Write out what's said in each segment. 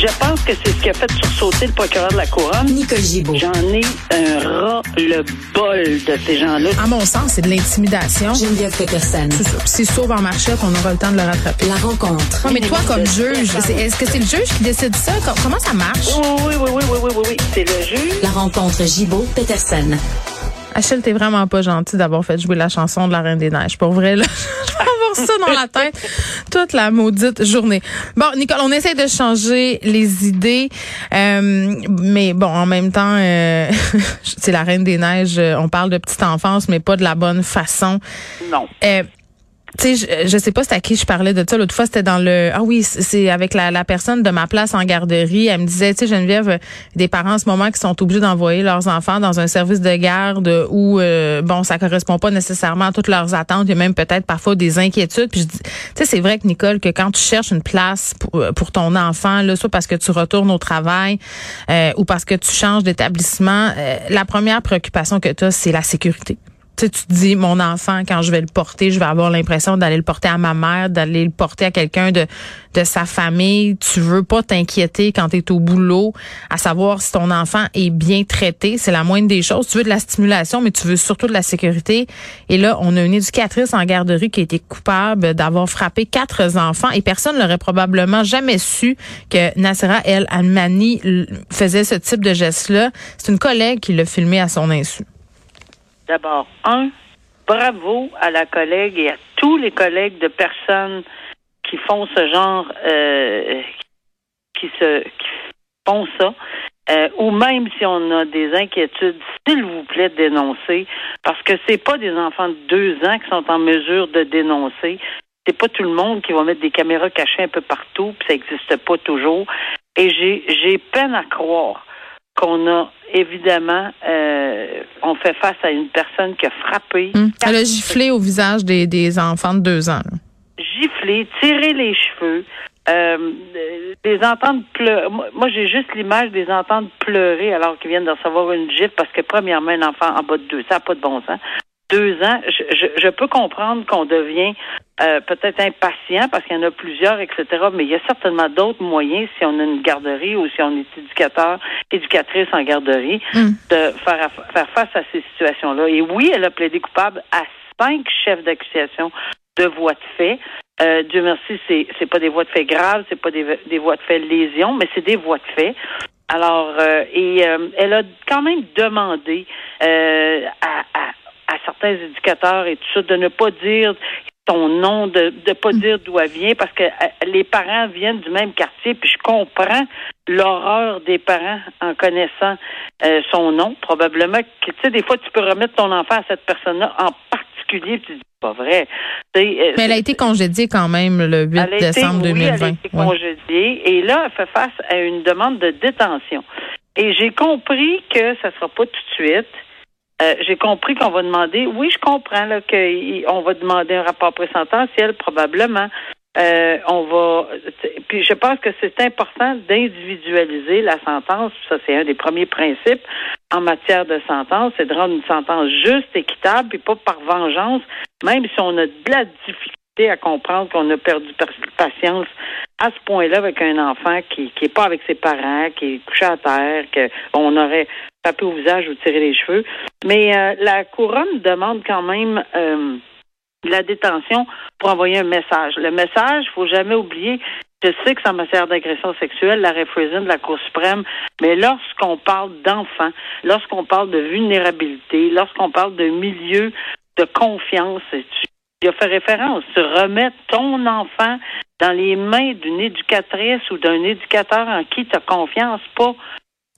Je pense que c'est ce qui a fait sursauter le procureur de la Couronne. Nicole Gibault. J'en ai un ras-le-bol de ces gens-là. À mon sens, c'est de l'intimidation. Geneviève Peterson. C'est ça. C'est sauve en marchette, on aura le temps de le rattraper. La rencontre. Ouais, mais toi, comme juge, est-ce que c'est le juge qui décide ça? Com- Comment ça marche? Oui, oui, oui, oui, oui, oui, oui, oui. C'est le juge. La rencontre Gibault-Peterson. Achille, t'es vraiment pas gentil d'avoir fait jouer la chanson de la Reine des Neiges. Pour vrai, là, ça dans la tête toute la maudite journée. Bon, Nicole, on essaie de changer les idées, euh, mais bon, en même temps, euh, c'est la Reine des Neiges. On parle de petite enfance, mais pas de la bonne façon. Non. Euh, tu sais, je, je sais pas c'est à qui je parlais de ça. L'autre fois, c'était dans le... Ah oui, c'est avec la, la personne de ma place en garderie. Elle me disait, tu sais, Geneviève, euh, des parents en ce moment qui sont obligés d'envoyer leurs enfants dans un service de garde où, euh, bon, ça correspond pas nécessairement à toutes leurs attentes. Il y a même peut-être parfois des inquiétudes. Puis je dis, tu sais, c'est vrai que, Nicole, que quand tu cherches une place pour, euh, pour ton enfant, là, soit parce que tu retournes au travail euh, ou parce que tu changes d'établissement, euh, la première préoccupation que tu as, c'est la sécurité. Tu dis, mon enfant, quand je vais le porter, je vais avoir l'impression d'aller le porter à ma mère, d'aller le porter à quelqu'un de, de sa famille. Tu veux pas t'inquiéter quand tu es au boulot, à savoir si ton enfant est bien traité. C'est la moindre des choses. Tu veux de la stimulation, mais tu veux surtout de la sécurité. Et là, on a une éducatrice en garderie qui a été coupable d'avoir frappé quatre enfants et personne n'aurait probablement jamais su que Nassera El Almani faisait ce type de geste-là. C'est une collègue qui l'a filmé à son insu. D'abord, un, bravo à la collègue et à tous les collègues de personnes qui font ce genre, euh, qui se, qui font ça. Euh, ou même si on a des inquiétudes, s'il vous plaît, dénoncer, parce que c'est pas des enfants de deux ans qui sont en mesure de dénoncer. C'est pas tout le monde qui va mettre des caméras cachées un peu partout, puis ça n'existe pas toujours. Et j'ai j'ai peine à croire qu'on a évidemment, euh, on fait face à une personne qui a frappé, Hum. Elle a giflé au visage des, des enfants de deux ans. là. giflé, tiré les cheveux, euh, les entendre pleurer. Moi, moi, j'ai juste l'image des entendre pleurer alors qu'ils viennent de recevoir une gifle parce que premièrement, un enfant en bas de deux, ça n'a pas de bon sens. Deux ans, je, je, je peux comprendre qu'on devient euh, peut-être impatient parce qu'il y en a plusieurs, etc. Mais il y a certainement d'autres moyens si on a une garderie ou si on est éducateur, éducatrice en garderie, Mm. de faire, faire face à ces situations-là. Et oui, elle a plaidé coupable à cinq chefs d'accusation de voies de fait. Euh, Dieu merci, c'est c'est pas des voies de fait graves, c'est pas des, des voies de fait lésions, mais c'est des voies de fait. Alors, euh, et euh, elle a quand même demandé euh, à, à certains éducateurs et tout ça de ne pas dire son nom, de ne pas dire d'où elle vient, parce que euh, les parents viennent du même quartier, puis je comprends l'horreur des parents en connaissant euh, son nom. Probablement que, tu sais, des fois, tu peux remettre ton enfant à cette personne-là en particulier, puis tu dis, pas vrai. Euh, Mais elle a été congédiée quand même le 8 elle a été- décembre oui, 2020. Elle a été Ouais. congédiée. Et là, elle fait face à une demande de détention. Et j'ai compris que ça sera pas tout de suite. Euh, j'ai compris qu'on va demander, oui, je comprends qu'on va demander un rapport présententiel, probablement. Euh, on va, puis je pense que c'est important d'individualiser la sentence. Ça, c'est un des premiers principes en matière de sentence, c'est de rendre une sentence juste, équitable, puis pas par vengeance, même si on a de la difficulté à comprendre qu'on a perdu patience à ce point-là avec un enfant qui qui est pas avec ses parents, qui est couché à terre, qu'on aurait tapé au visage ou tiré les cheveux. Mais euh, la couronne demande quand même euh, la détention pour envoyer un message. Le message, faut jamais oublier. Je sais que en matière d'agression sexuelle, la réfrésine de la Cour suprême, mais lorsqu'on parle d'enfants, lorsqu'on parle de vulnérabilité, lorsqu'on parle de milieu de confiance, il a fait référence. Tu remets ton enfant dans les mains d'une éducatrice ou d'un éducateur en qui tu as confiance, pas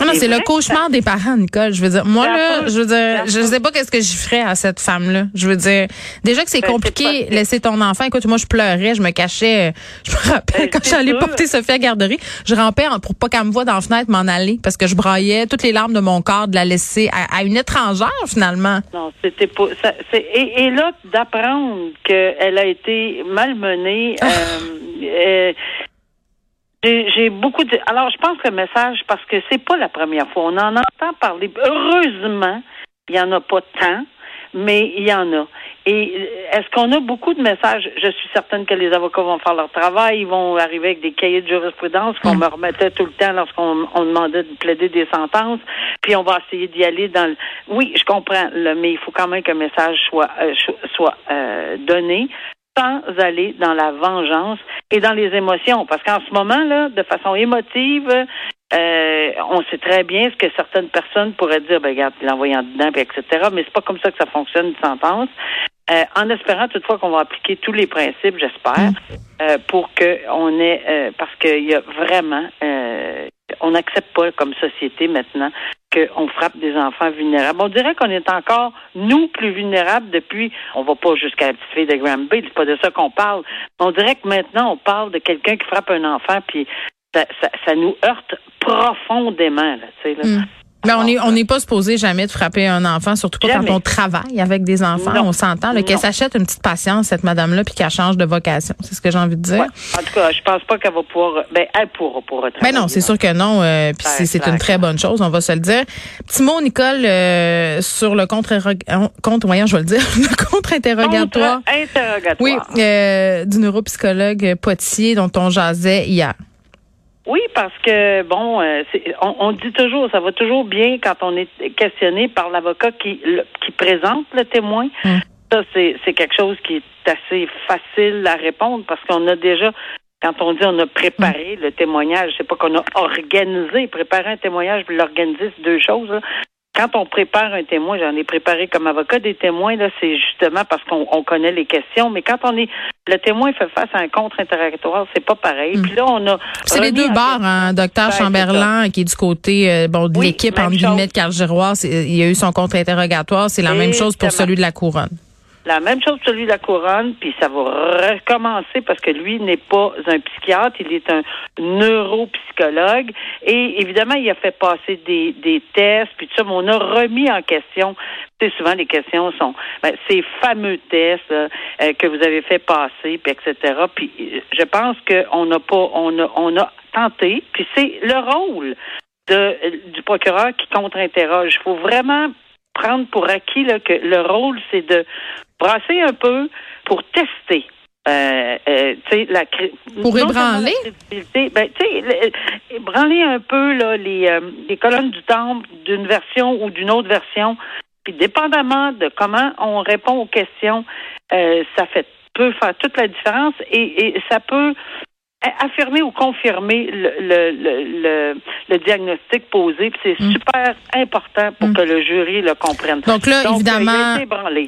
non, non c'est le cauchemar des parents, Nicole. Je veux dire, moi, là, je veux dire, je sais pas qu'est-ce que je ferais à cette femme-là. Je veux dire, déjà que c'est ben, compliqué laisser ton enfant. Écoute, moi, je pleurais, je me cachais. Je me rappelle ben, quand j'allais porter Sophie à la garderie, je rampais pour pas qu'elle me voie dans la fenêtre m'en aller parce que je braillais toutes les larmes de mon corps de la laisser à, une étrangère, finalement. Non, c'était pas, ça, et, et, là, d'apprendre qu'elle a été malmenée, ah. euh, euh j'ai beaucoup de. Alors, je pense que le message, parce que c'est pas la première fois, on en entend parler. Heureusement, il y en a pas tant, mais il y en a. Et euh, est-ce qu'on a beaucoup de messages? Je suis certaine que les avocats vont faire leur travail, ils vont arriver avec des cahiers de jurisprudence qu'on me remettait tout le temps lorsqu'on on demandait de plaider des sentences, puis on va essayer d'y aller dans le... Oui, je comprends, mais il faut quand même qu'un message soit, euh, soit euh, donné sans aller dans la vengeance et dans les émotions. Parce qu'en ce moment, là, de façon émotive, euh, on sait très bien ce que certaines personnes pourraient dire, ben regarde, l'envoyer en dedans, etc. Mais c'est pas comme ça que ça fonctionne une sentence. Euh, en espérant toutefois qu'on va appliquer tous les principes, j'espère, euh, pour qu'on ait, parce qu'il y a vraiment, on n'accepte pas comme société maintenant qu'on frappe des enfants vulnérables. On dirait qu'on est encore, nous, plus vulnérables depuis, on va pas jusqu'à la petite fille de Granby, c'est pas de ça qu'on parle. On dirait que maintenant, on parle de quelqu'un qui frappe un enfant, puis ça, ça, nous heurte profondément, là, tu sais, là. Mm. Mais on n'est on n'est pas supposé jamais de frapper un enfant, surtout pas quand on travaille avec des enfants. On s'entend qu'elle s'achète une petite patience cette madame-là puis qu'elle change de vocation. C'est ce que j'ai envie de dire. En tout cas, je pense pas qu'elle va pouvoir. Ben elle pourra pour Ben non, c'est sûr que non. Euh, puis ben, c'est une très bonne chose, on va se le dire. Petit mot, Nicole, euh, sur le contre contre voyons, je vais le dire, le contre interrogatoire. Contre interrogatoire. Oui, euh, du neuropsychologue Potier dont on jasait hier. Oui, parce que bon, euh, on, dit toujours, ça va toujours bien quand on est questionné par l'avocat qui, qui présente le témoin. Mm. Ça, c'est quelque chose qui est assez facile à répondre parce qu'on a déjà, quand on dit on a préparé mm. le témoignage, c'est pas qu'on a organisé, préparer un témoignage, l'organiser, c'est deux choses quand on prépare un témoin, j'en ai préparé comme avocat des témoins, là, c'est justement parce qu'on connaît les questions, mais quand on est le témoin fait face à un contre-interrogatoire, c'est pas pareil. Hmm. Puis là, on a C'est les deux barres, hein, docteur Chamberlain, qui est du côté euh, bon de l'équipe en guillemets de Carl Giroir, il a eu son contre-interrogatoire, c'est la même chose pour celui de la couronne. La même chose pour celui de la couronne, puis ça va recommencer parce que lui n'est pas un psychiatre, il est un neuropsychologue. Et évidemment, il a fait passer des, des tests, puis tout ça, mais on a remis en question. Sais, souvent les questions sont ben, ces fameux tests euh, que vous avez fait passer, puis etc. Puis je pense qu'on n'a pas, on a, on a tenté, puis c'est le rôle du procureur qui contre-interroge. Il faut vraiment prendre pour acquis là, que le rôle, c'est de brasser un peu pour tester. Euh, euh, la, pour ébranler? Ben, ébranler un peu là, les, euh, les colonnes du temple d'une version ou d'une autre version. Puis dépendamment de comment on répond aux questions, euh, ça fait peut faire toute la différence et, et ça peut affirmer ou confirmer le, le, le, diagnostic posé. C'est mm. super important pour mm. que le jury le comprenne. Donc là, évidemment,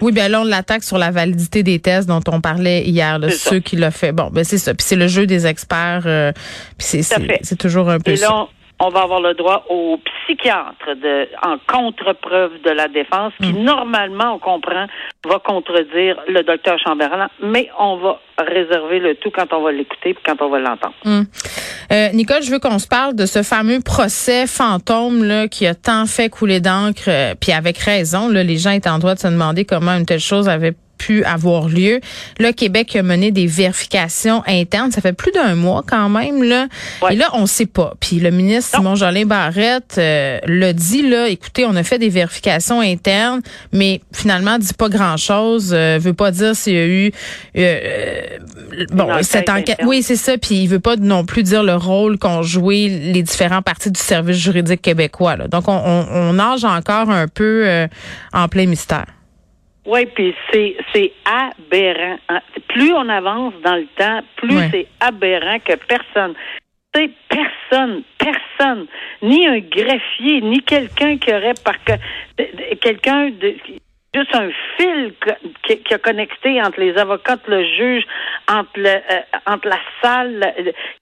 oui, bien là, on l'attaque sur la validité des tests dont on parlait hier, là, ceux qui l'ont fait. Bon, ben c'est ça. Puis c'est le jeu des experts. Euh, puis c'est toujours un peu ça on va avoir le droit au psychiatre de, en contre-preuve de la défense, qui mm. normalement, on comprend, va contredire le docteur Chamberlain, mais on va réserver le tout quand on va l'écouter et quand on va l'entendre. Mm. Euh, Nicole, je veux qu'on se parle de ce fameux procès fantôme là, qui a tant fait couler d'encre, euh, puis avec raison. Là, les gens étaient en droit de se demander comment une telle chose avait pu avoir lieu. Le Québec a mené des vérifications internes. Ça fait plus d'un mois quand même là. Et là, on sait pas. Puis le ministre Simon Jolin Barrette euh, l'a dit là. Écoutez, on a fait des vérifications internes, mais finalement dit pas grand chose. Euh, veut pas dire s'il y a eu euh, bon cette enquête. Oui, c'est ça. Puis il veut pas non plus dire le rôle qu'ont joué les différents parties du service juridique québécois. Là. Donc on, on, on nage encore un peu en plein mystère. Oui, puis c'est c'est aberrant. Hein. Plus on avance dans le temps, plus c'est aberrant que personne. C'est personne, personne, ni un greffier, ni quelqu'un qui aurait par quelqu'un de juste un fil qui, qui, a connecté entre les avocats, le juge, entre, le, euh, entre la salle,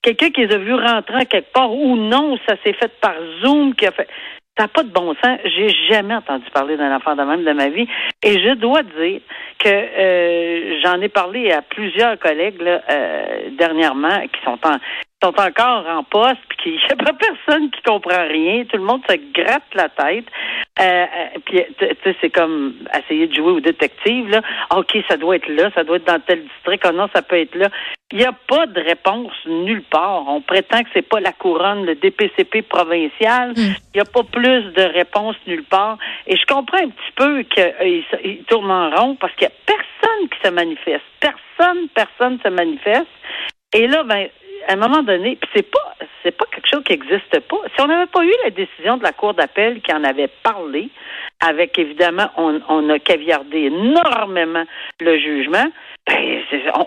quelqu'un qui les a vus rentrer quelque part ou non, ça s'est fait par Zoom, qui a fait. Ça pas de bon sens. J'ai jamais entendu parler d'un enfant de même de ma vie. Et je dois dire que euh, j'en ai parlé à plusieurs collègues là, euh, dernièrement qui sont en sont encore en poste, puis qu'il n'y a pas personne qui comprend rien. Tout le monde se gratte la tête. Euh, euh puis, tu sais, c'est comme essayer de jouer au détective. Là. OK, ça doit être là, ça doit être dans tel district. Oh non, ça peut être là. Il n'y a pas de réponse nulle part. On prétend que c'est pas la couronne, le DPCP provincial. Hmm. Il n'y a pas plus de réponse nulle part. Et je comprends un petit peu qu'il euh, tourne en rond parce qu'il n'y a personne qui se manifeste. Personne, personne se manifeste. Et là, ben, à un moment donné, puis c'est pas c'est pas quelque chose qui n'existe pas. Si on n'avait pas eu la décision de la Cour d'appel qui en avait parlé, avec évidemment, on, a caviardé énormément le jugement, ben,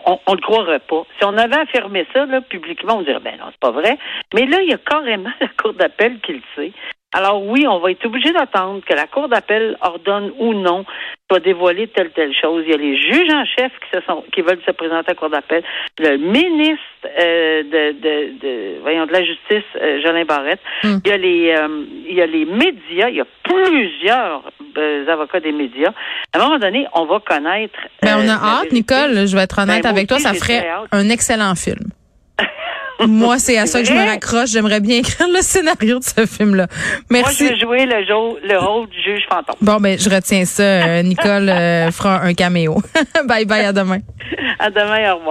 on, on, le croirait pas. Si on avait affirmé ça publiquement, on dirait ben non, c'est pas vrai. Mais là, il y a carrément la Cour d'appel qui le sait. Alors oui, on va être obligé d'attendre que la Cour d'appel ordonne ou non soit dévoiler telle telle chose. Il y a les juges en chef qui se sont qui veulent se présenter à la Cour d'appel, le ministre euh, de, de, de, voyons de la justice, euh, Jolin Barrette. Hmm. Il y a les euh, il y a les médias, il y a plusieurs avocats des médias. À un moment donné, on va connaître. Mais ben, on a hâte, Nicole. Je vais être honnête ben, avec toi, ça ferait un excellent film. Moi, c'est à ça que je me raccroche. J'aimerais bien écrire le scénario de ce film-là. Merci. Moi, je vais jouer le, le rôle du juge fantôme. Bon, ben, je retiens ça. Euh, Nicole euh, fera un caméo. bye bye, à demain. À demain, au revoir.